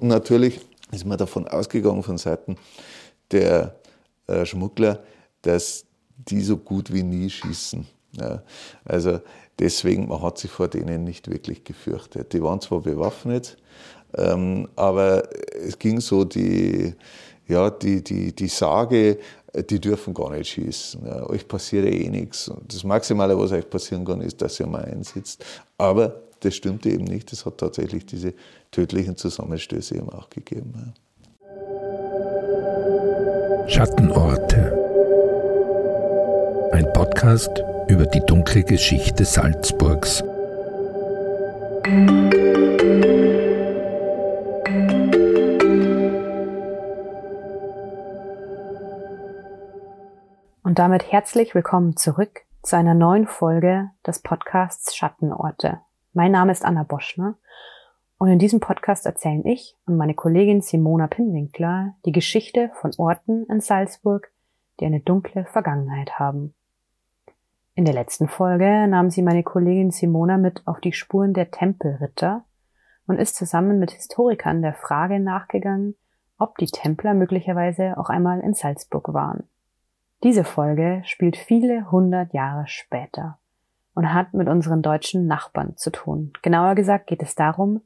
Natürlich ist man davon ausgegangen von Seiten der äh, Schmuggler, dass die so gut wie nie schießen. Ja, also deswegen, man hat sich vor denen nicht wirklich gefürchtet. Die waren zwar bewaffnet, ähm, aber es ging so die, ja, die, die, die Sage, die dürfen gar nicht schießen. Ja, euch passiert eh nichts. Und das Maximale, was euch passieren kann, ist, dass ihr mal einsitzt. Aber das stimmte eben nicht. Es hat tatsächlich diese tödlichen Zusammenstöße eben auch gegeben. Ja. Schattenorte. Ein Podcast über die dunkle Geschichte Salzburgs. Und damit herzlich willkommen zurück zu einer neuen Folge des Podcasts Schattenorte. Mein Name ist Anna Boschner und in diesem Podcast erzählen ich und meine Kollegin Simona Pinwinkler die Geschichte von Orten in Salzburg, die eine dunkle Vergangenheit haben. In der letzten Folge nahm sie meine Kollegin Simona mit auf die Spuren der Tempelritter und ist zusammen mit Historikern der Frage nachgegangen, ob die Templer möglicherweise auch einmal in Salzburg waren. Diese Folge spielt viele hundert Jahre später und hat mit unseren deutschen Nachbarn zu tun. Genauer gesagt geht es darum,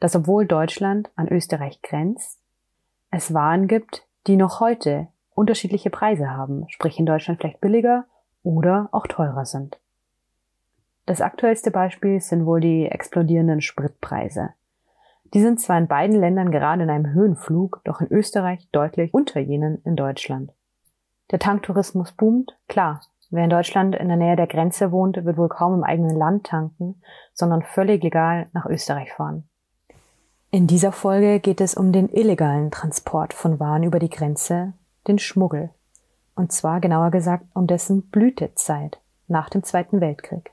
dass obwohl Deutschland an Österreich grenzt, es Waren gibt, die noch heute unterschiedliche Preise haben, sprich in Deutschland vielleicht billiger oder auch teurer sind. Das aktuellste Beispiel sind wohl die explodierenden Spritpreise. Die sind zwar in beiden Ländern gerade in einem Höhenflug, doch in Österreich deutlich unter jenen in Deutschland. Der Tanktourismus boomt, klar, Wer in Deutschland in der Nähe der Grenze wohnt, wird wohl kaum im eigenen Land tanken, sondern völlig legal nach Österreich fahren. In dieser Folge geht es um den illegalen Transport von Waren über die Grenze, den Schmuggel. Und zwar genauer gesagt um dessen Blütezeit nach dem Zweiten Weltkrieg.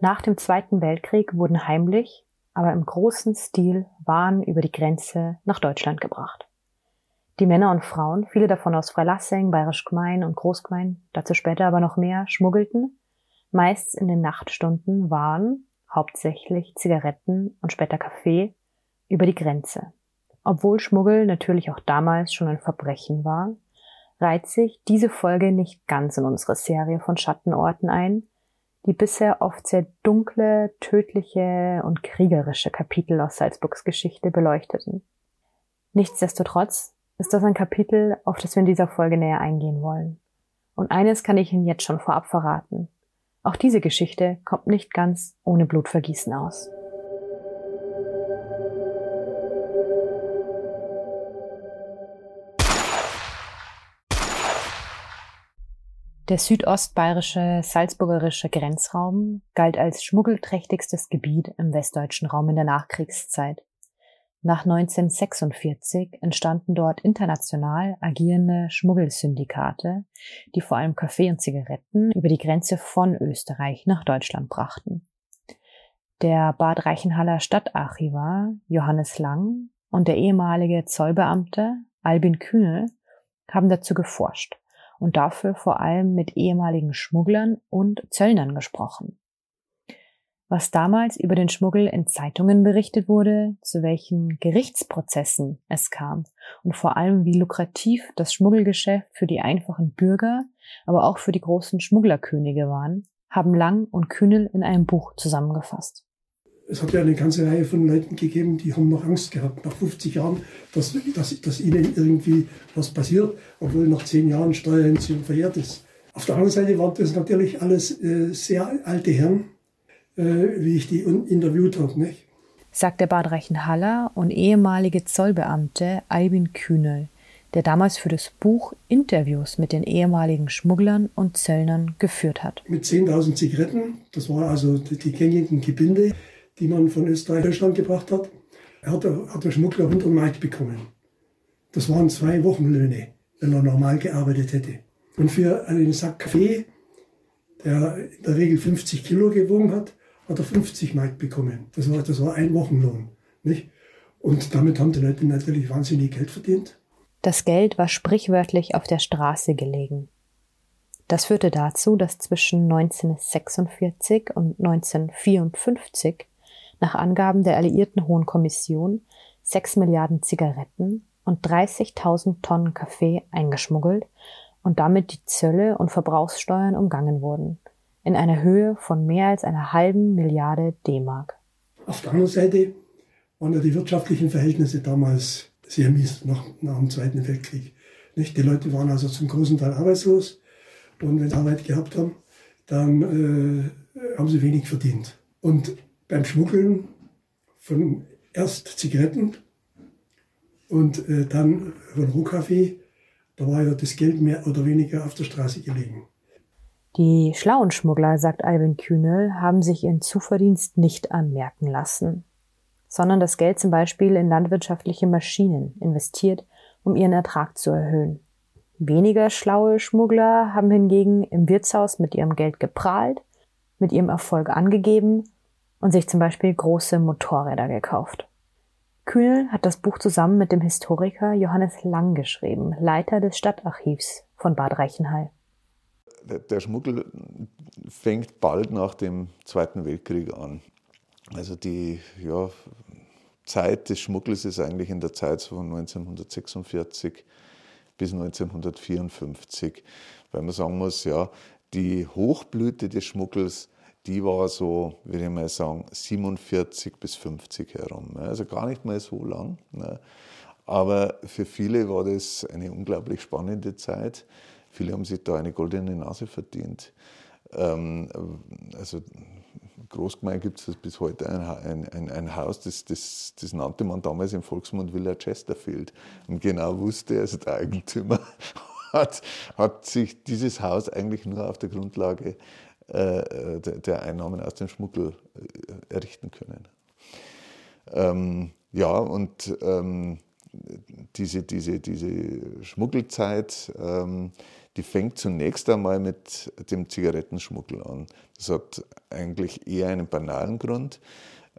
Nach dem Zweiten Weltkrieg wurden heimlich aber im großen Stil Waren über die Grenze nach Deutschland gebracht. Die Männer und Frauen, viele davon aus Freilassing, Bayerisch Gmein und Großgmein, dazu später aber noch mehr, schmuggelten, meist in den Nachtstunden Waren, hauptsächlich Zigaretten und später Kaffee, über die Grenze. Obwohl Schmuggel natürlich auch damals schon ein Verbrechen war, reiht sich diese Folge nicht ganz in unsere Serie von Schattenorten ein, die bisher oft sehr dunkle, tödliche und kriegerische Kapitel aus Salzburgs Geschichte beleuchteten. Nichtsdestotrotz ist das ein Kapitel, auf das wir in dieser Folge näher eingehen wollen. Und eines kann ich Ihnen jetzt schon vorab verraten. Auch diese Geschichte kommt nicht ganz ohne Blutvergießen aus. Der südostbayerische salzburgerische Grenzraum galt als schmuggelträchtigstes Gebiet im westdeutschen Raum in der Nachkriegszeit. Nach 1946 entstanden dort international agierende Schmuggelsyndikate, die vor allem Kaffee und Zigaretten über die Grenze von Österreich nach Deutschland brachten. Der Bad Reichenhaller Stadtarchivar Johannes Lang und der ehemalige Zollbeamte Albin Kühnel haben dazu geforscht und dafür vor allem mit ehemaligen Schmugglern und Zöllnern gesprochen. Was damals über den Schmuggel in Zeitungen berichtet wurde, zu welchen Gerichtsprozessen es kam und vor allem wie lukrativ das Schmuggelgeschäft für die einfachen Bürger, aber auch für die großen Schmugglerkönige waren, haben Lang und Kühnel in einem Buch zusammengefasst. Es hat ja eine ganze Reihe von Leuten gegeben, die haben noch Angst gehabt, nach 50 Jahren, dass, dass, dass ihnen irgendwie was passiert, obwohl nach 10 Jahren Steuerhinziehung verjährt ist. Auf der anderen Seite waren das natürlich alles äh, sehr alte Herren, äh, wie ich die interviewt habe. Nicht? Sagt der Bad Reichenhaller und ehemalige Zollbeamte Albin Kühnel, der damals für das Buch Interviews mit den ehemaligen Schmugglern und Zöllnern geführt hat. Mit 10.000 Zigaretten, das war also die, die gängigen Gebinde, die man von Österreich Deutschland gebracht hat, hat der, hat der Schmuggler 100 Mark bekommen. Das waren zwei Wochenlöhne, wenn er normal gearbeitet hätte. Und für einen Sack Kaffee, der in der Regel 50 Kilo gewogen hat, hat er 50 Mark bekommen. Das war, das war ein Wochenlohn. Nicht? Und damit haben die Leute natürlich wahnsinnig Geld verdient. Das Geld war sprichwörtlich auf der Straße gelegen. Das führte dazu, dass zwischen 1946 und 1954 nach Angaben der Alliierten Hohen Kommission 6 Milliarden Zigaretten und 30.000 Tonnen Kaffee eingeschmuggelt und damit die Zölle und Verbrauchssteuern umgangen wurden, in einer Höhe von mehr als einer halben Milliarde D-Mark. Auf der anderen Seite waren ja die wirtschaftlichen Verhältnisse damals sehr mies nach, nach dem Zweiten Weltkrieg. Nicht? Die Leute waren also zum großen Teil arbeitslos und wenn sie Arbeit gehabt haben, dann äh, haben sie wenig verdient. Und beim Schmuggeln von erst Zigaretten und äh, dann von Rohkaffee da war ja das Geld mehr oder weniger auf der Straße gelegen. Die schlauen Schmuggler, sagt Alvin Kühnel, haben sich ihren Zuverdienst nicht anmerken lassen, sondern das Geld zum Beispiel in landwirtschaftliche Maschinen investiert, um ihren Ertrag zu erhöhen. Weniger schlaue Schmuggler haben hingegen im Wirtshaus mit ihrem Geld geprahlt, mit ihrem Erfolg angegeben und sich zum Beispiel große Motorräder gekauft. Kühnel hat das Buch zusammen mit dem Historiker Johannes Lang geschrieben, Leiter des Stadtarchivs von Bad Reichenhall. Der Schmuggel fängt bald nach dem Zweiten Weltkrieg an. Also die ja, Zeit des Schmuggels ist eigentlich in der Zeit von 1946 bis 1954, weil man sagen muss, ja, die Hochblüte des Schmuggels die war so, würde ich mal sagen, 47 bis 50 herum. Ne? Also gar nicht mal so lang. Ne? Aber für viele war das eine unglaublich spannende Zeit. Viele haben sich da eine goldene Nase verdient. Ähm, also Großgemein gibt es bis heute ein, ein, ein, Haus, das, das, das, nannte man damals im Volksmund Villa Chesterfield. Und genau wusste, also der Eigentümer hat, hat sich dieses Haus eigentlich nur auf der Grundlage äh, der Einnahmen aus dem Schmuggel äh, errichten können. Ähm, ja, und ähm, diese, diese, diese Schmuggelzeit, ähm, die fängt zunächst einmal mit dem Zigarettenschmuggel an. Das hat eigentlich eher einen banalen Grund.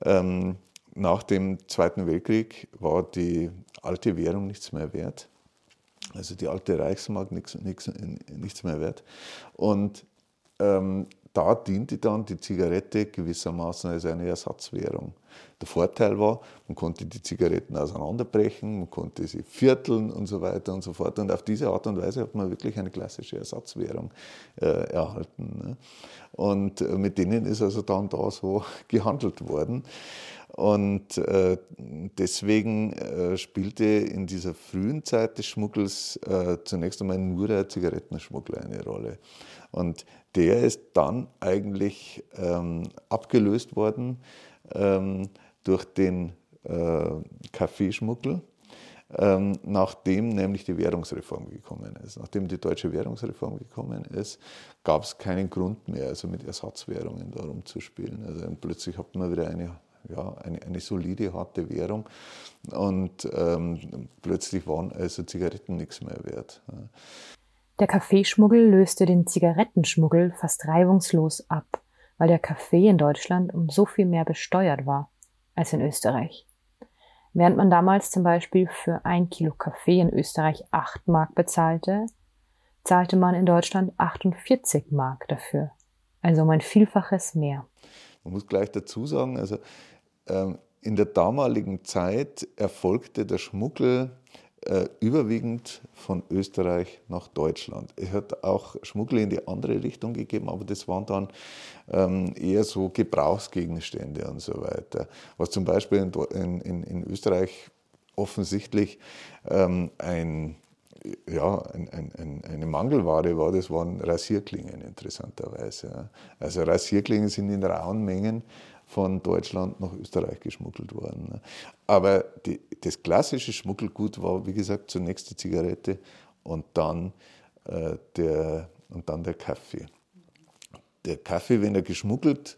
Ähm, nach dem Zweiten Weltkrieg war die alte Währung nichts mehr wert. Also die alte Reichsmark nichts, nichts, nichts mehr wert. Und ähm, da diente dann die Zigarette gewissermaßen als eine Ersatzwährung. Der Vorteil war, man konnte die Zigaretten auseinanderbrechen, man konnte sie vierteln und so weiter und so fort. Und auf diese Art und Weise hat man wirklich eine klassische Ersatzwährung äh, erhalten. Ne? Und äh, mit denen ist also dann da so gehandelt worden. Und äh, deswegen äh, spielte in dieser frühen Zeit des Schmuggels äh, zunächst einmal nur der Zigarettenschmuggel eine Rolle. Und der ist dann eigentlich ähm, abgelöst worden ähm, durch den äh, Kaffeeschmuggel, ähm, nachdem nämlich die Währungsreform gekommen ist. Nachdem die deutsche Währungsreform gekommen ist, gab es keinen Grund mehr, also mit Ersatzwährungen darum zu spielen. Also plötzlich hat man wieder eine ja, eine, eine solide, harte Währung. Und ähm, plötzlich waren also Zigaretten nichts mehr wert. Der Kaffeeschmuggel löste den Zigarettenschmuggel fast reibungslos ab, weil der Kaffee in Deutschland um so viel mehr besteuert war als in Österreich. Während man damals zum Beispiel für ein Kilo Kaffee in Österreich 8 Mark bezahlte, zahlte man in Deutschland 48 Mark dafür. Also um ein Vielfaches mehr. Man muss gleich dazu sagen, also ähm, in der damaligen Zeit erfolgte der Schmuggel äh, überwiegend von Österreich nach Deutschland. Es hat auch Schmuggel in die andere Richtung gegeben, aber das waren dann ähm, eher so Gebrauchsgegenstände und so weiter. Was zum Beispiel in, in, in Österreich offensichtlich ähm, ein ja, ein, ein, eine Mangelware war, das waren Rasierklingen interessanterweise. Also Rasierklingen sind in rauen Mengen von Deutschland nach Österreich geschmuggelt worden. Aber die, das klassische Schmuggelgut war, wie gesagt, zunächst die Zigarette und dann, äh, der, und dann der Kaffee. Der Kaffee, wenn er geschmuggelt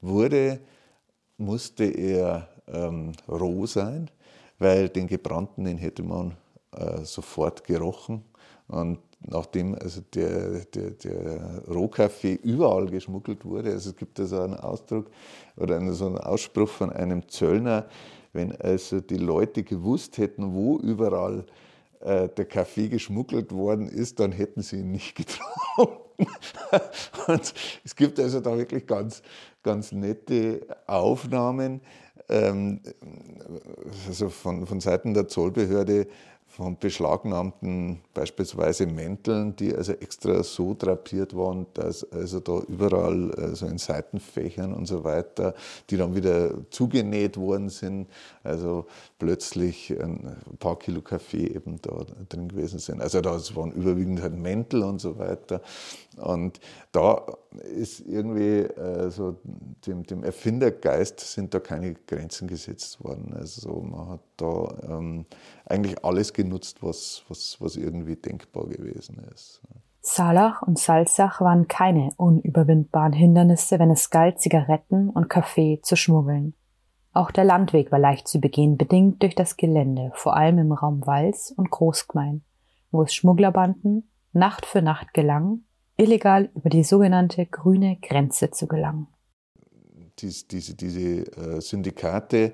wurde, musste er ähm, roh sein, weil den gebrannten, den hätte man äh, sofort gerochen. Und nachdem also der, der, der Rohkaffee überall geschmuggelt wurde, also es gibt da so einen Ausdruck oder einen, so einen Ausspruch von einem Zöllner, wenn also die Leute gewusst hätten, wo überall äh, der Kaffee geschmuggelt worden ist, dann hätten sie ihn nicht getrunken. Und es gibt also da wirklich ganz, ganz nette Aufnahmen ähm, also von, von Seiten der Zollbehörde von beschlagnahmten beispielsweise Mänteln, die also extra so drapiert waren, dass also da überall also in Seitenfächern und so weiter, die dann wieder zugenäht worden sind, also plötzlich ein paar Kilo Kaffee eben da drin gewesen sind. Also das waren überwiegend halt Mäntel und so weiter. Und da ist irgendwie so dem, dem, Erfindergeist sind da keine Grenzen gesetzt worden. Also man hat da ähm, eigentlich alles genutzt, was, was, was irgendwie denkbar gewesen ist. Salach und Salzach waren keine unüberwindbaren Hindernisse, wenn es galt, Zigaretten und Kaffee zu schmuggeln. Auch der Landweg war leicht zu begehen, bedingt durch das Gelände, vor allem im Raum Wals und Großgmein, wo es Schmugglerbanden Nacht für Nacht gelang, illegal über die sogenannte grüne Grenze zu gelangen. Dies, diese, diese äh, Syndikate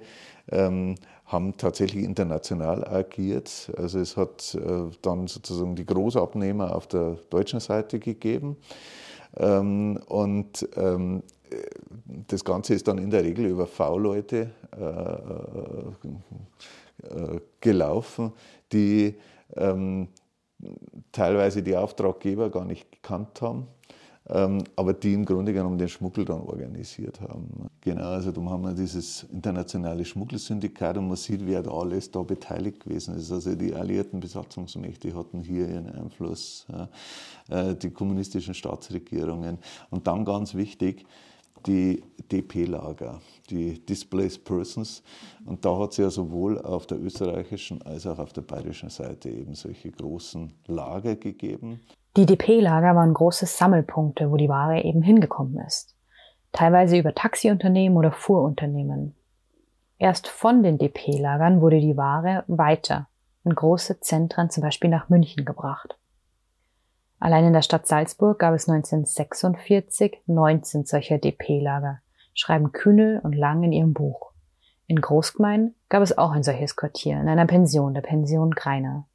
ähm, haben tatsächlich international agiert. Also es hat äh, dann sozusagen die Großabnehmer auf der deutschen Seite gegeben. Ähm, und ähm, das Ganze ist dann in der Regel über V-Leute äh, äh, gelaufen, die ähm, teilweise die Auftraggeber gar nicht gekannt haben, aber die im Grunde genommen den Schmuggel dann organisiert haben. Genau, also da haben wir dieses internationale Schmuggelsyndikat und man sieht, wer da alles da beteiligt gewesen ist. Also die alliierten Besatzungsmächte hatten hier ihren Einfluss, äh, die kommunistischen Staatsregierungen und dann ganz wichtig, die DP-Lager, die Displaced Persons. Und da hat es ja sowohl auf der österreichischen als auch auf der bayerischen Seite eben solche großen Lager gegeben. Die DP-Lager waren große Sammelpunkte, wo die Ware eben hingekommen ist. Teilweise über Taxiunternehmen oder Fuhrunternehmen. Erst von den DP-Lagern wurde die Ware weiter in große Zentren, zum Beispiel nach München gebracht. Allein in der Stadt Salzburg gab es 1946 19 solcher DP-Lager, schreiben Kühnel und Lang in ihrem Buch. In Großgemein gab es auch ein solches Quartier in einer Pension, der Pension Greiner.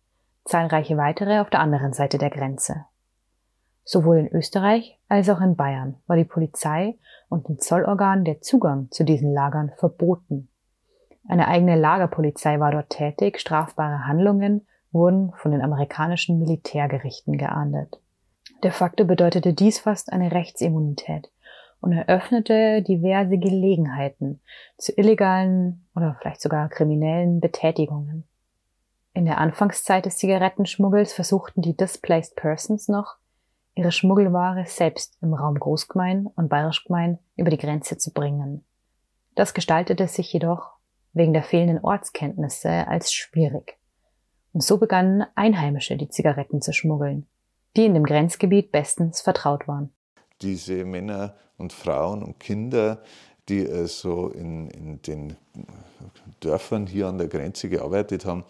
Zahlreiche weitere auf der anderen Seite der Grenze. Sowohl in Österreich als auch in Bayern war die Polizei und den Zollorganen der Zugang zu diesen Lagern verboten. Eine eigene Lagerpolizei war dort tätig, strafbare Handlungen wurden von den amerikanischen Militärgerichten geahndet. De facto bedeutete dies fast eine Rechtsimmunität und eröffnete diverse Gelegenheiten zu illegalen oder vielleicht sogar kriminellen Betätigungen. In der Anfangszeit des Zigarettenschmuggels versuchten die Displaced Persons noch, ihre Schmuggelware selbst im Raum Großgemein und Bayerischgemein über die Grenze zu bringen. Das gestaltete sich jedoch wegen der fehlenden Ortskenntnisse als schwierig. Und so begannen Einheimische die Zigaretten zu schmuggeln, die in dem Grenzgebiet bestens vertraut waren. Diese Männer und Frauen und Kinder, die also in, in den Dörfern hier an der Grenze gearbeitet haben,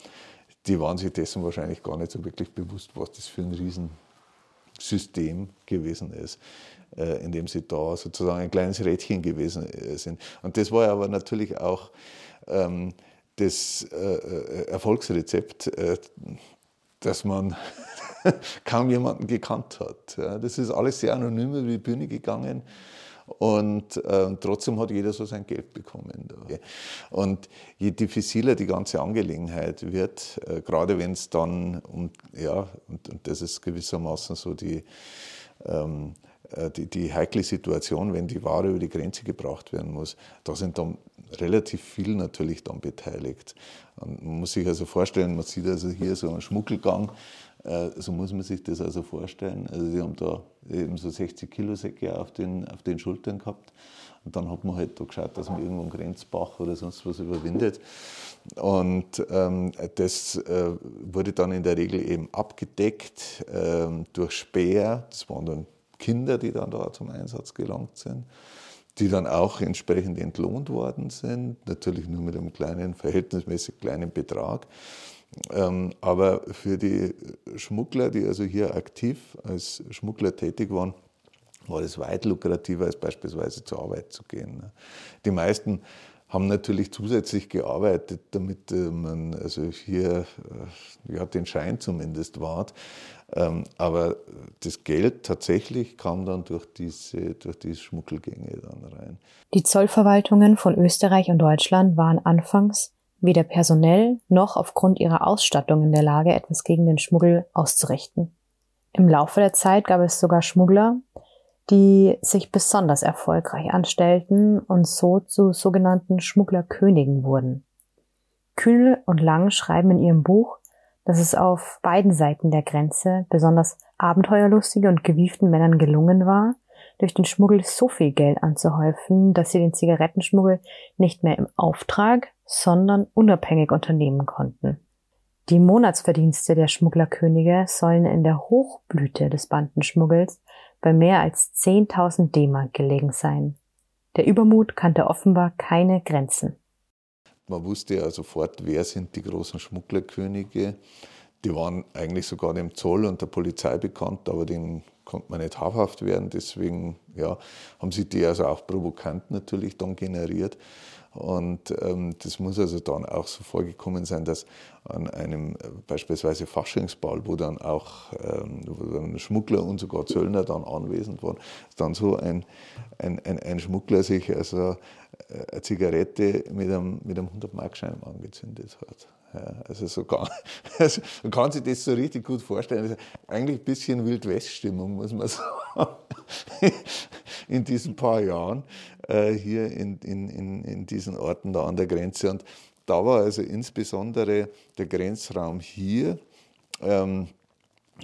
die waren sich dessen wahrscheinlich gar nicht so wirklich bewusst, was das für ein Riesensystem gewesen ist, äh, in dem sie da sozusagen ein kleines Rädchen gewesen äh, sind. Und das war aber natürlich auch ähm, das äh, Erfolgsrezept, dass man kaum jemanden gekannt hat. Das ist alles sehr anonym über die Bühne gegangen. Und äh, trotzdem hat jeder so sein Geld bekommen. Da. Und je diffiziler die ganze Angelegenheit wird, äh, gerade wenn es dann um, ja, und, und, das ist gewissermaßen so die, ähm, äh, die, die heikle Situation, wenn die Ware über die Grenze gebracht werden muss, da sind dann relativ viel natürlich dann beteiligt. Man muss sich also vorstellen, man sieht also hier so einen Schmuggelgang, äh, so muss man sich das also vorstellen. Also sie haben da eben so 60 Kilo Säcke auf den, auf den Schultern gehabt. Und dann hat man halt da geschaut, dass man irgendwo einen Grenzbach oder sonst was überwindet. Und ähm, das äh, wurde dann in der Regel eben abgedeckt ähm, durch Speer. Das waren dann Kinder, die dann da zum Einsatz gelangt sind, die dann auch entsprechend entlohnt worden sind, natürlich nur mit einem kleinen, verhältnismäßig kleinen Betrag. Ähm, aber für die Schmuggler, die also hier aktiv als Schmuggler tätig waren, war es weit lukrativer, als beispielsweise zur Arbeit zu gehen. Ne. Die meisten haben natürlich zusätzlich gearbeitet, damit äh, man also hier äh, ja, den Schein zumindest wahrt. Ähm, aber das Geld tatsächlich kam dann durch diese, durch diese Schmuggelgänge dann rein. Die Zollverwaltungen von Österreich und Deutschland waren anfangs weder personell noch aufgrund ihrer Ausstattung in der Lage, etwas gegen den Schmuggel auszurichten. Im Laufe der Zeit gab es sogar Schmuggler, die sich besonders erfolgreich anstellten und so zu sogenannten Schmugglerkönigen wurden. Kühnel und Lang schreiben in ihrem Buch, dass es auf beiden Seiten der Grenze besonders abenteuerlustige und gewieften Männern gelungen war, durch den Schmuggel so viel Geld anzuhäufen, dass sie den Zigarettenschmuggel nicht mehr im Auftrag, sondern unabhängig unternehmen konnten. Die Monatsverdienste der Schmugglerkönige sollen in der Hochblüte des Bandenschmuggels bei mehr als 10.000 D-Mark gelegen sein. Der Übermut kannte offenbar keine Grenzen. Man wusste ja sofort, wer sind die großen Schmugglerkönige. Die waren eigentlich sogar dem Zoll und der Polizei bekannt, aber denen konnte man nicht habhaft werden. Deswegen ja, haben sich die also auch provokant natürlich dann generiert. Und ähm, das muss also dann auch so vorgekommen sein, dass an einem äh, beispielsweise Faschingsball, wo dann auch ähm, Schmuggler und sogar Zöllner dann anwesend waren, dann so ein, ein, ein, ein Schmuggler sich also äh, eine Zigarette mit einem, mit einem 100-Markschein angezündet hat. Also so gar, also man kann sich das so richtig gut vorstellen. Also eigentlich ein bisschen Wild-West-Stimmung, muss man sagen, in diesen paar Jahren äh, hier in, in, in, in diesen Orten da an der Grenze. Und da war also insbesondere der Grenzraum hier, ähm,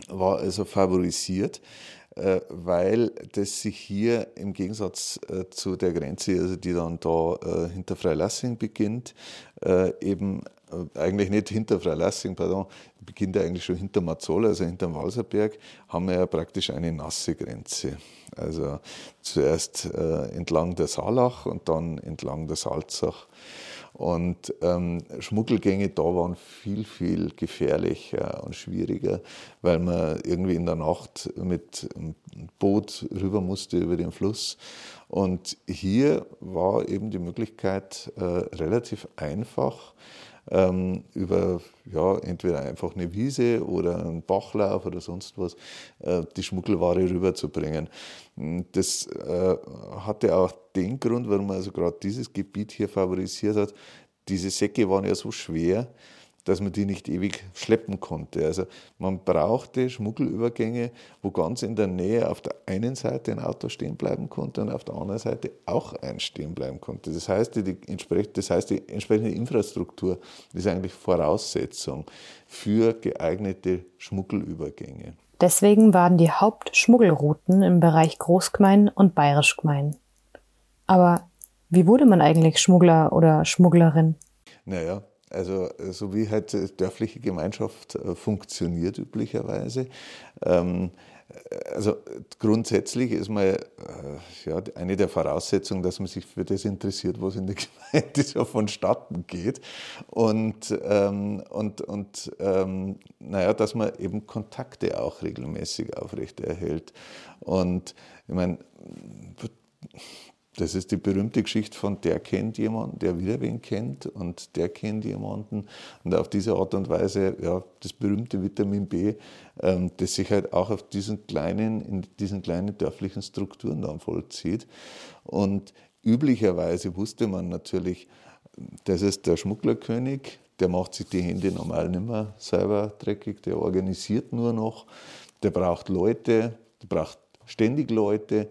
war also favorisiert, äh, weil das sich hier im Gegensatz äh, zu der Grenze, also die dann da hinter Freilassing beginnt, eben eigentlich nicht hinter Freilassing, pardon, beginnt ja eigentlich schon hinter Mazzola, also hinter dem Walserberg, haben wir ja praktisch eine nasse Grenze. Also zuerst äh, entlang der Saalach und dann entlang der Salzach. Und ähm, Schmuggelgänge da waren viel, viel gefährlicher und schwieriger, weil man irgendwie in der Nacht mit einem Boot rüber musste über den Fluss. Und hier war eben die Möglichkeit äh, relativ einfach, ähm, über ja, entweder einfach eine Wiese oder einen Bachlauf oder sonst was äh, die Schmuggelware rüberzubringen. Das äh, hatte auch den Grund, warum man also gerade dieses Gebiet hier favorisiert hat. Diese Säcke waren ja so schwer, dass man die nicht ewig schleppen konnte. Also man brauchte Schmuggelübergänge, wo ganz in der Nähe auf der einen Seite ein Auto stehen bleiben konnte und auf der anderen Seite auch eins stehen bleiben konnte. Das heißt, die, das heißt, die entsprechende Infrastruktur ist eigentlich Voraussetzung für geeignete Schmuggelübergänge. Deswegen waren die Hauptschmuggelrouten im Bereich Großgemein und Bayerischgemein. Aber wie wurde man eigentlich Schmuggler oder Schmugglerin? Naja, also so wie halt dörfliche Gemeinschaft äh, funktioniert üblicherweise. Ähm, also grundsätzlich ist mal äh, ja, eine der Voraussetzungen, dass man sich für das interessiert, was in der Gemeinde so vonstatten geht. Und, ähm, und, und ähm, naja, dass man eben Kontakte auch regelmäßig aufrechterhält. Und ich meine, das ist die berühmte Geschichte von der kennt jemanden, der wieder wen kennt und der kennt jemanden. Und auf diese Art und Weise, ja, das berühmte Vitamin B, ähm, das sich halt auch auf diesen kleinen, in diesen kleinen dörflichen Strukturen dann vollzieht. Und üblicherweise wusste man natürlich, das ist der Schmugglerkönig, der macht sich die Hände normal nicht mehr selber dreckig, der organisiert nur noch, der braucht Leute, der braucht ständig Leute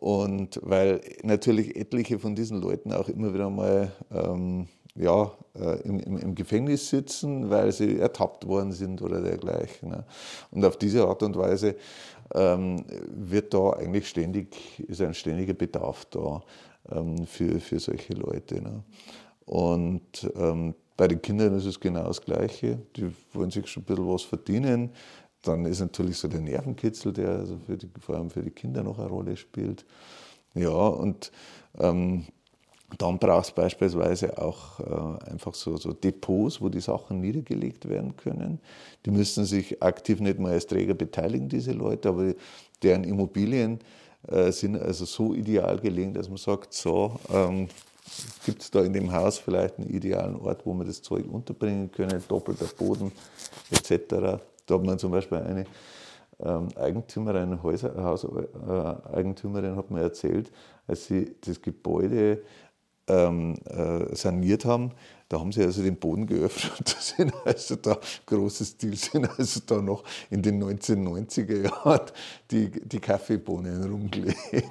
und weil natürlich etliche von diesen Leuten auch immer wieder mal ähm, ja, äh, im, im, im, Gefängnis sitzen, weil sie ertappt worden sind oder dergleichen. Ne? Und auf diese Art und Weise ähm, wird da eigentlich ständig, ist ein ständiger Bedarf da ähm, für, für solche Leute. Ne? Und ähm, bei den Kindern ist es genau das Gleiche. Die wollen sich schon ein bisschen was verdienen. Dann ist natürlich so der Nervenkitzel, der also die, vor allem für die Kinder noch eine Rolle spielt. Ja, und ähm, dann brauchst du beispielsweise auch äh, einfach so, so, Depots, wo die Sachen niedergelegt werden können. Die müssen sich aktiv nicht mal als Träger beteiligen, diese Leute, aber deren Immobilien äh, sind also so ideal gelegen, dass man sagt, so, ähm, gibt es da in dem Haus vielleicht einen idealen Ort, wo wir das Zeug unterbringen können, doppelter Boden etc. Da hat man zum Beispiel eine ähm, Eigentümerin, Häuser, Hauseigentümerin hat mir erzählt, als sie das Gebäude ähm, äh, saniert haben, da haben sie also den Boden geöffnet da sind also da große Stil sind also da noch in den 1990er Jahren die, die Kaffeebohnen rumgelegen.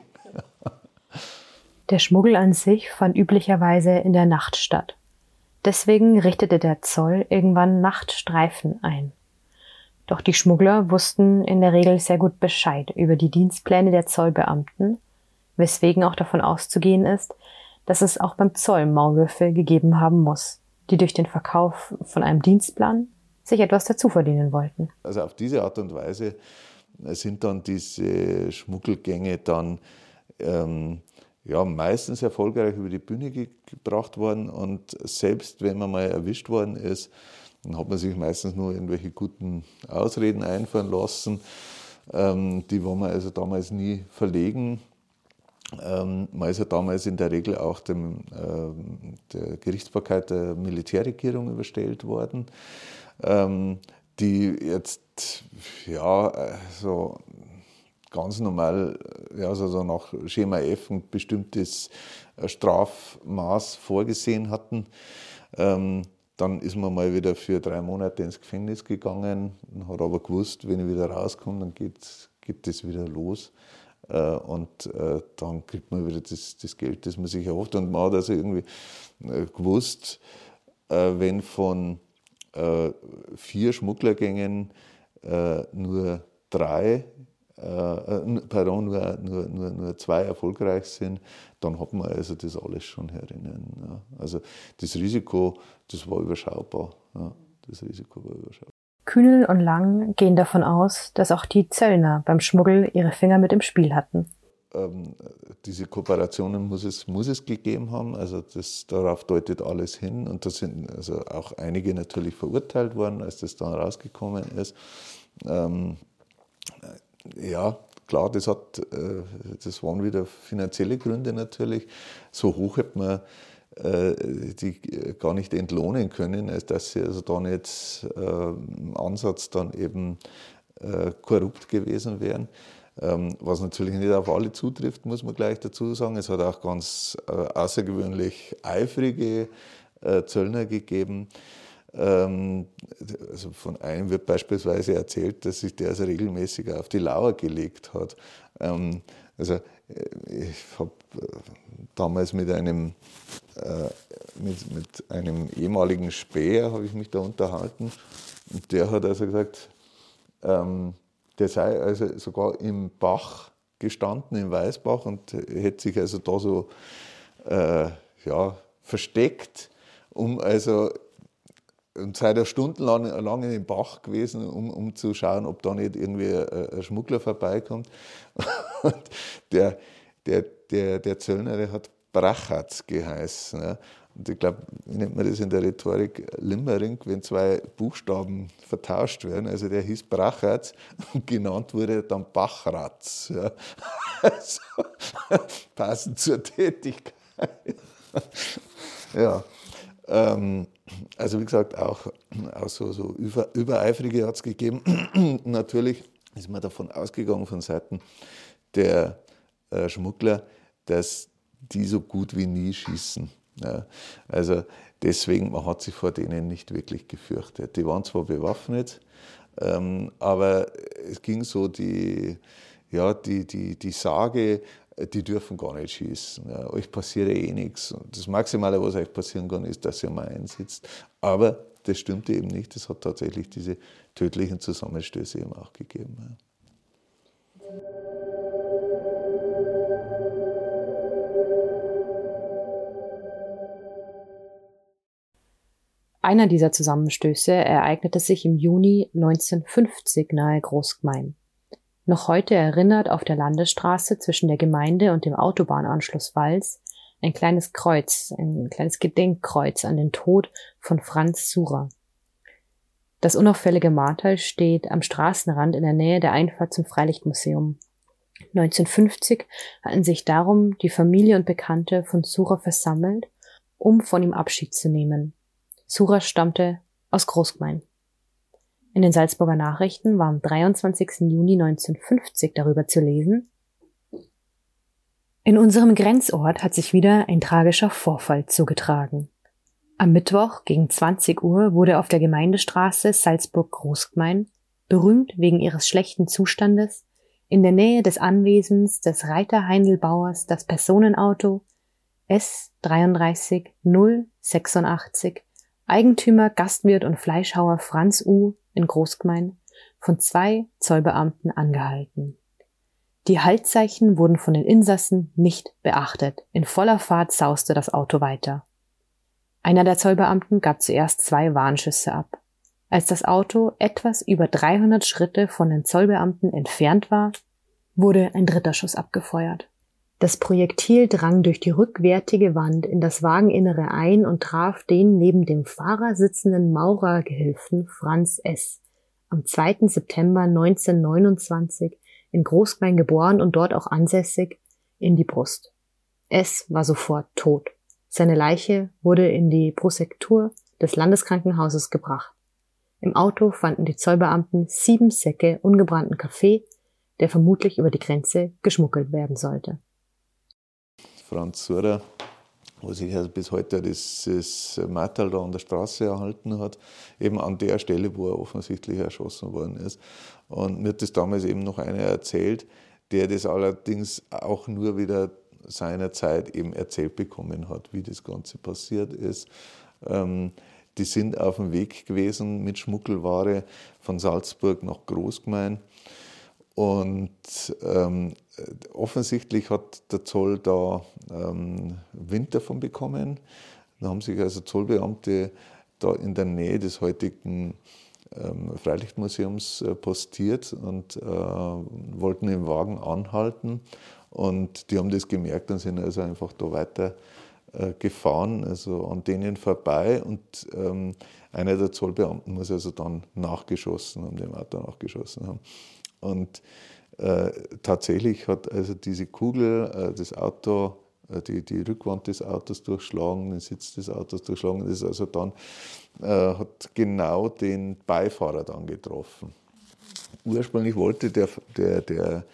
Der Schmuggel an sich fand üblicherweise in der Nacht statt. Deswegen richtete der Zoll irgendwann Nachtstreifen ein. Doch die Schmuggler wussten in der Regel sehr gut Bescheid über die Dienstpläne der Zollbeamten, weswegen auch davon auszugehen ist, dass es auch beim Zoll Maulwürfe gegeben haben muss, die durch den Verkauf von einem Dienstplan sich etwas dazu verdienen wollten. Also auf diese Art und Weise sind dann diese Schmuggelgänge dann ähm, ja, meistens erfolgreich über die Bühne gebracht worden und selbst wenn man mal erwischt worden ist, dann hat man sich meistens nur irgendwelche guten Ausreden einfallen lassen. Ähm, die wollen wir also damals nie verlegen. Ähm, man ist ja damals in der Regel auch dem, ähm, der Gerichtsbarkeit der Militärregierung überstellt worden, ähm, die jetzt ja so ganz normal, ja, also nach Schema F ein bestimmtes Strafmaß vorgesehen hatten. Dann ist man mal wieder für drei Monate ins Gefängnis gegangen, hat aber gewusst, wenn ich wieder rauskomme, dann geht, das wieder los. Äh, und äh, dann kriegt man wieder das, das Geld, das man sich erhofft. Und man hat also irgendwie äh, gewusst, wenn von vier Schmugglergängen nur drei äh, pardon, nur, nur, nur, nur zwei erfolgreich sind, dann hat man also das alles schon herinnen. Ja. Also das Risiko, das war überschaubar. Ja. Das Risiko war überschaubar. Kühnel und Lang gehen davon aus, dass auch die Zöllner beim Schmuggel ihre Finger mit im Spiel hatten. Ähm, diese Kooperationen muss es, muss es gegeben haben. Also das, darauf deutet alles hin. Und da sind also auch einige natürlich verurteilt worden, als das dann rausgekommen ist. Ähm, ja, klar, das, hat, äh, das waren wieder finanzielle Gründe natürlich. So hoch hätte man äh, die gar nicht entlohnen können, als dass sie also dann jetzt äh, im Ansatz dann eben korrupt gewesen wären. Ähm, was natürlich nicht auf alle zutrifft, muss man gleich dazu sagen. Es hat auch ganz außergewöhnlich eifrige Zöllner gegeben. Ähm, also von einem wird beispielsweise erzählt, dass sich der also regelmäßig auf die Lauer gelegt hat. Ähm, also äh, ich habe äh, damals mit einem, äh, mit, mit einem ehemaligen Späher habe ich mich da unterhalten und der hat also gesagt, ähm, der sei also sogar im Bach gestanden, im Weißbach und hätte sich also da so äh, ja, versteckt, um also und sei da stundenlang lang in den Bach gewesen, um, um zu schauen, ob da nicht irgendwie ein, Schmuggler vorbeikommt. Und der, der, der, der Zöllner, der hat Brachatz geheißen. Ja. Und ich glaube, wie nennt man das in der Rhetorik? Limmering, wenn zwei Buchstaben vertauscht werden. Also der hieß Brachatz und genannt wurde dann Bachratz. Ja. Also, passend zur Tätigkeit. ja. Ähm, also wie gesagt, auch, auch so, so über, Übereifrige hat es gegeben. Natürlich ist man davon ausgegangen von Seiten der äh, Schmuggler, dass die so gut wie nie schießen. Ja. Also deswegen, man hat sich vor denen nicht wirklich gefürchtet. Die waren zwar bewaffnet, ähm, aber es ging so die, ja, die, die, die Sage, die dürfen gar nicht schießen. Ja, euch passiert eh nichts. Das Maximale, was euch passieren kann, ist, dass ihr mal einsitzt. Aber das stimmte eben nicht. Es hat tatsächlich diese tödlichen Zusammenstöße eben auch gegeben. Ja. Einer dieser Zusammenstöße ereignete sich im Juni 1950 nahe Großgmain. Noch heute erinnert auf der Landesstraße zwischen der Gemeinde und dem Autobahnanschluss Wals ein kleines Kreuz, ein kleines Gedenkkreuz an den Tod von Franz Surer. Das unauffällige Martal steht am Straßenrand in der Nähe der Einfahrt zum Freilichtmuseum. 1950 hatten sich darum die Familie und Bekannte von Surer versammelt, um von ihm Abschied zu nehmen. Sura stammte aus Großgmain. In den Salzburger Nachrichten war am 23. Juni 1950 darüber zu lesen, in unserem Grenzort hat sich wieder ein tragischer Vorfall zugetragen. Am Mittwoch gegen 20 Uhr wurde auf der Gemeindestraße Salzburg-Großgmain, berühmt wegen ihres schlechten Zustandes, in der Nähe des Anwesens des Reiter Heindelbauers das Personenauto S 33 086 Eigentümer, Gastwirt und Fleischhauer Franz U. in Großgmein von zwei Zollbeamten angehalten. Die Haltzeichen wurden von den Insassen nicht beachtet. In voller Fahrt sauste das Auto weiter. Einer der Zollbeamten gab zuerst zwei Warnschüsse ab. Als das Auto etwas über 300 Schritte von den Zollbeamten entfernt war, wurde ein dritter Schuss abgefeuert. Das Projektil drang durch die rückwärtige Wand in das Wageninnere ein und traf den neben dem Fahrer sitzenden Maurergehilfen Franz S., am 2. September 1929 in Großgemein geboren und dort auch ansässig, in die Brust. S. war sofort tot. Seine Leiche wurde in die Prosektur des Landeskrankenhauses gebracht. Im Auto fanden die Zollbeamten sieben Säcke ungebrannten Kaffee, der vermutlich über die Grenze geschmuggelt werden sollte. Franz Surer, wo sich also bis heute dieses Mattal da an der Straße erhalten hat, eben an der Stelle, wo er offensichtlich erschossen worden ist. Und mir hat das damals eben noch einer erzählt, der das allerdings auch nur wieder seinerzeit eben erzählt bekommen hat, wie das Ganze passiert ist. Ähm, die sind auf dem Weg gewesen mit Schmuggelware von Salzburg nach Großgemein und ähm, offensichtlich hat der Zoll da ähm, Wind davon bekommen. Da haben sich also Zollbeamte da in der Nähe des heutigen ähm, Freilichtmuseums äh, postiert und äh, wollten im Wagen anhalten. Und die haben das gemerkt und sind also einfach da weiter äh, gefahren, also an denen vorbei. Und ähm, einer der Zollbeamten muss also dann nachgeschossen haben, dem Auto nachgeschossen haben. Und äh, tatsächlich hat also diese Kugel äh, das Auto, äh, die, die Rückwand des Autos durchschlagen, den Sitz des Autos durchschlagen. Das ist also dann, äh, hat genau den Beifahrer dann getroffen. Ursprünglich wollte der, der, der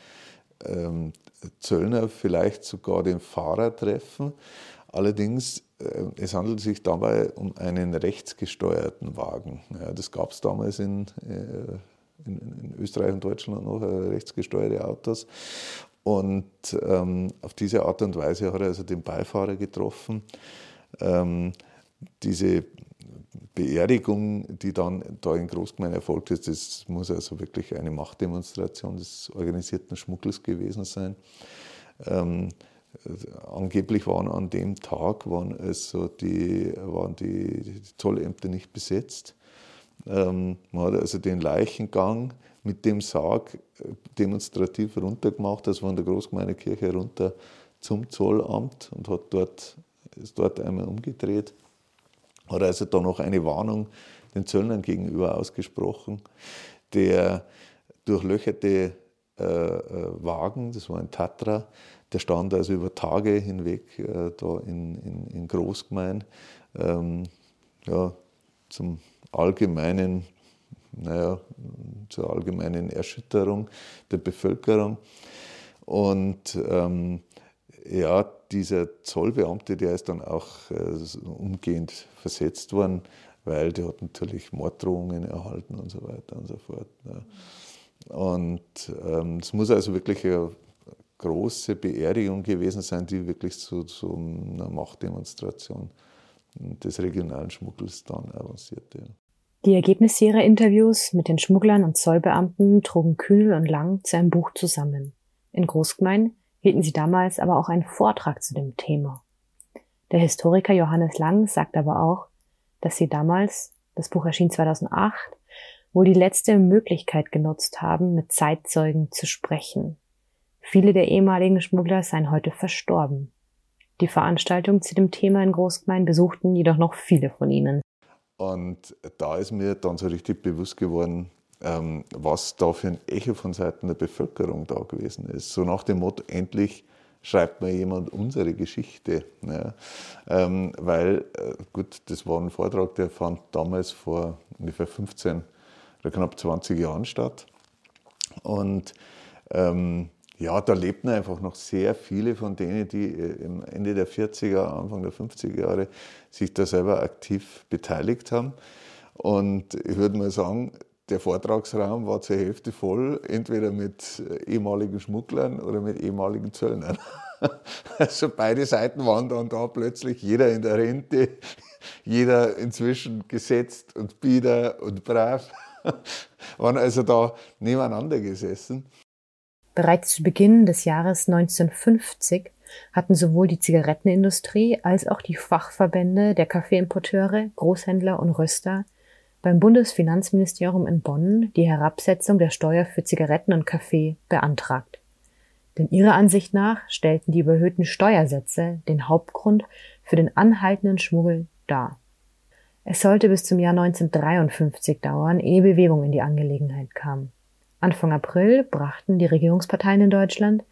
ähm, Zöllner vielleicht sogar den Fahrer treffen. Allerdings, äh, es handelt sich dabei um einen rechtsgesteuerten Wagen. Ja, das gab es damals in, äh, in, in Österreich und Deutschland noch, äh, rechtsgesteuerte Autos. Und ähm, auf diese Art und Weise hat er also den Beifahrer getroffen. Ähm, diese Beerdigung, die dann da in Großgemeinde erfolgt ist, das muss also wirklich eine Machtdemonstration des organisierten Schmuggels gewesen sein. Ähm, angeblich waren an dem Tag waren also die, waren die, die Zollämter nicht besetzt. Ähm, man hat also den Leichengang mit dem Sarg äh, demonstrativ runtergemacht, also von der Großgemeindekirche runter zum Zollamt und hat dort, ist dort einmal umgedreht. Hat also da noch eine Warnung den Zöllnern gegenüber ausgesprochen. Der durchlöcherte äh, äh, Wagen, das war ein Tatra, der stand also über Tage hinweg äh, da in, in, in Großgemein ähm, ja, zum allgemeinen, naja, zur allgemeinen Erschütterung der Bevölkerung. Und ähm, ja, dieser Zollbeamte, der ist dann auch äh, umgehend versetzt worden, weil der hat natürlich Morddrohungen erhalten und so weiter und so fort. Ja. Und ähm, es muss also wirklich eine große Beerdigung gewesen sein, die wirklich zu, zu einer Machtdemonstration des regionalen Schmuggels dann avancierte. Die Ergebnisse ihrer Interviews mit den Schmugglern und Zollbeamten trugen Kühnel und Lang zu einem Buch zusammen. In Großgemein hielten sie damals aber auch einen Vortrag zu dem Thema. Der Historiker Johannes Lang sagt aber auch, dass sie damals, das Buch erschien 2008, wohl die letzte Möglichkeit genutzt haben, mit Zeitzeugen zu sprechen. Viele der ehemaligen Schmuggler seien heute verstorben. Die Veranstaltung zu dem Thema in Großgemein besuchten jedoch noch viele von ihnen. Und da ist mir dann so richtig bewusst geworden, ähm, was da für ein Echo von Seiten der Bevölkerung da gewesen ist. So nach dem Motto, endlich schreibt mir jemand unsere Geschichte. Ja. Ähm, weil, äh, gut, das war ein Vortrag, der fand damals vor ungefähr 15 oder knapp 20 Jahren statt. Und ähm, ja, da lebten einfach noch sehr viele von denen, die äh, im Ende der 40er, Anfang der 50er Jahre sich da selber aktiv beteiligt haben. Und ich würde mal sagen, der Vortragsraum war zur Hälfte voll, entweder mit äh, ehemaligen Schmugglern oder mit ehemaligen Zöllnern. Also beide Seiten waren dann da plötzlich, jeder in der Rente, jeder inzwischen gesetzt und bieder und brav, waren also da nebeneinander gesessen. Bereits zu Beginn des Jahres 1950 hatten sowohl die Zigarettenindustrie als auch die Fachverbände der Kaffeeimporteure, Großhändler und Röster beim Bundesfinanzministerium in Bonn die Herabsetzung der Steuer für Zigaretten und Kaffee beantragt. Denn ihrer Ansicht nach stellten die überhöhten Steuersätze den Hauptgrund für den anhaltenden Schmuggel dar. Es sollte bis zum Jahr 1953 dauern, ehe Bewegung in die Angelegenheit kam. Anfang April brachten die Regierungsparteien in Deutschland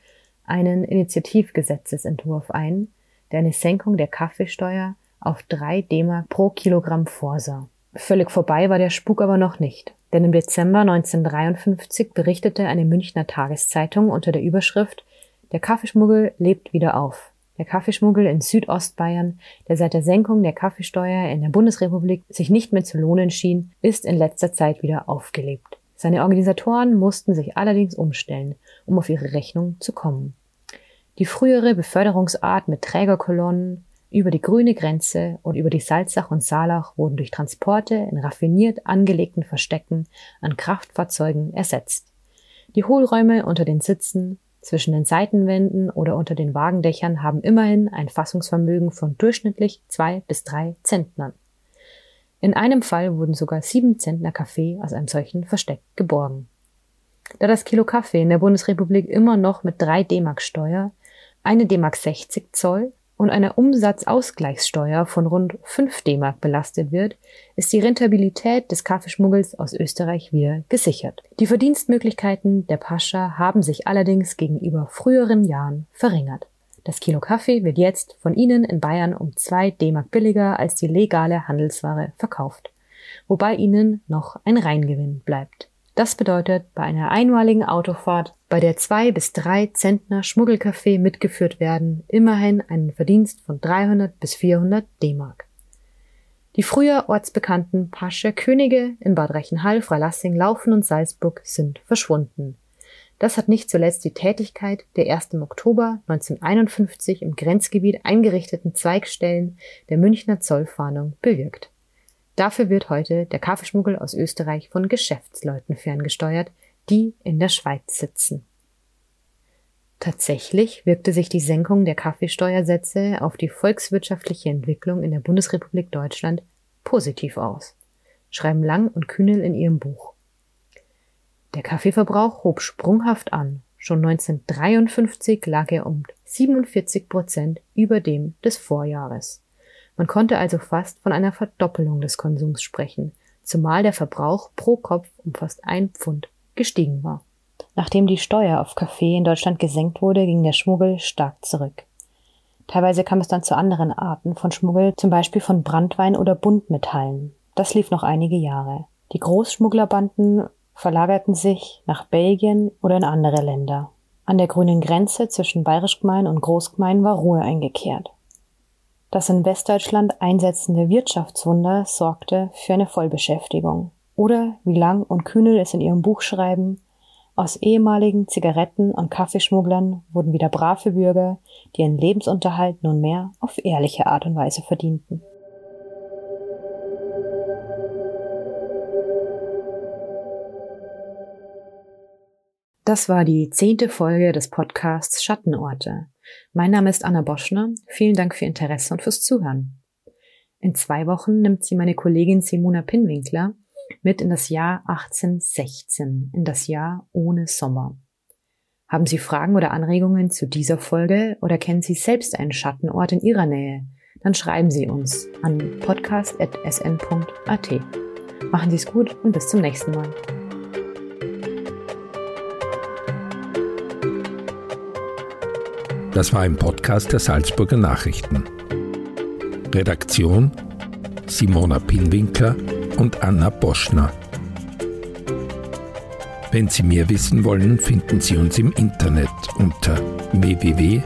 einen Initiativgesetzesentwurf ein, der eine Senkung der Kaffeesteuer auf drei D-Mark pro Kilogramm vorsah. Völlig vorbei war der Spuk aber noch nicht, denn im Dezember 1953 berichtete eine Münchner Tageszeitung unter der Überschrift Der Kaffeeschmuggel lebt wieder auf. Der Kaffeeschmuggel in Südostbayern, der seit der Senkung der Kaffeesteuer in der Bundesrepublik sich nicht mehr zu lohnen schien, ist in letzter Zeit wieder aufgelebt. Seine Organisatoren mussten sich allerdings umstellen, um auf ihre Rechnung zu kommen. Die frühere Beförderungsart mit Trägerkolonnen über die grüne Grenze und über die Salzach und Saalach wurden durch Transporte in raffiniert angelegten Verstecken an Kraftfahrzeugen ersetzt. Die Hohlräume unter den Sitzen, zwischen den Seitenwänden oder unter den Wagendächern haben immerhin ein Fassungsvermögen von durchschnittlich zwei bis drei Zentnern. In einem Fall wurden sogar sieben Zentner Kaffee aus einem solchen Versteck geborgen. Da das Kilo Kaffee in der Bundesrepublik immer noch mit drei D-Mark Steuer, eine D-Mark 60 Zoll und einer Umsatzausgleichssteuer von rund 5 D-Mark belastet wird, ist die Rentabilität des Kaffeeschmuggels aus Österreich wieder gesichert. Die Verdienstmöglichkeiten der Pascha haben sich allerdings gegenüber früheren Jahren verringert. Das Kilo Kaffee wird jetzt von Ihnen in Bayern um zwei D-Mark billiger als die legale Handelsware verkauft, wobei Ihnen noch ein Reingewinn bleibt. Das bedeutet bei einer einmaligen Autofahrt, bei der zwei bis drei Zentner Schmuggelkaffee mitgeführt werden, immerhin einen Verdienst von 300 bis 400 D-Mark. Die früher ortsbekannten Pasche Könige in Bad Reichenhall, Freilassing, Laufen und Salzburg sind verschwunden. Das hat nicht zuletzt die Tätigkeit der erst im Oktober 1951 im Grenzgebiet eingerichteten Zweigstellen der Münchner Zollfahndung bewirkt. Dafür wird heute der Kaffeeschmuggel aus Österreich von Geschäftsleuten ferngesteuert, die in der Schweiz sitzen. Tatsächlich wirkte sich die Senkung der Kaffeesteuersätze auf die volkswirtschaftliche Entwicklung in der Bundesrepublik Deutschland positiv aus, schreiben Lang und Kühnel in ihrem Buch. Der Kaffeeverbrauch hob sprunghaft an. Schon 1953 lag er um 47 Prozent über dem des Vorjahres. Man konnte also fast von einer Verdoppelung des Konsums sprechen, zumal der Verbrauch pro Kopf um fast ein Pfund gestiegen war. Nachdem die Steuer auf Kaffee in Deutschland gesenkt wurde, ging der Schmuggel stark zurück. Teilweise kam es dann zu anderen Arten von Schmuggel, zum Beispiel von Brandwein oder Buntmetallen. Das lief noch einige Jahre. Die Großschmugglerbanden verlagerten sich nach Belgien oder in andere Länder. An der grünen Grenze zwischen Bayerischgemein und Großgemein war Ruhe eingekehrt. Das in Westdeutschland einsetzende Wirtschaftswunder sorgte für eine Vollbeschäftigung. Oder, wie Lang und Kühnel es in ihrem Buch schreiben, aus ehemaligen Zigaretten- und Kaffeeschmugglern wurden wieder brave Bürger, die ihren Lebensunterhalt nunmehr auf ehrliche Art und Weise verdienten. Das war die zehnte Folge des Podcasts Schattenorte. Mein Name ist Anna Boschner. Vielen Dank für Ihr Interesse und fürs Zuhören. In zwei Wochen nimmt sie meine Kollegin Simona Pinwinkler mit in das Jahr 1816, in das Jahr ohne Sommer. Haben Sie Fragen oder Anregungen zu dieser Folge oder kennen Sie selbst einen Schattenort in Ihrer Nähe? Dann schreiben Sie uns an podcast.sn.at. Machen Sie es gut und bis zum nächsten Mal. Das war ein Podcast der Salzburger Nachrichten. Redaktion Simona Pinwinkler und Anna Boschner. Wenn Sie mehr wissen wollen, finden Sie uns im Internet unter www.sn.at.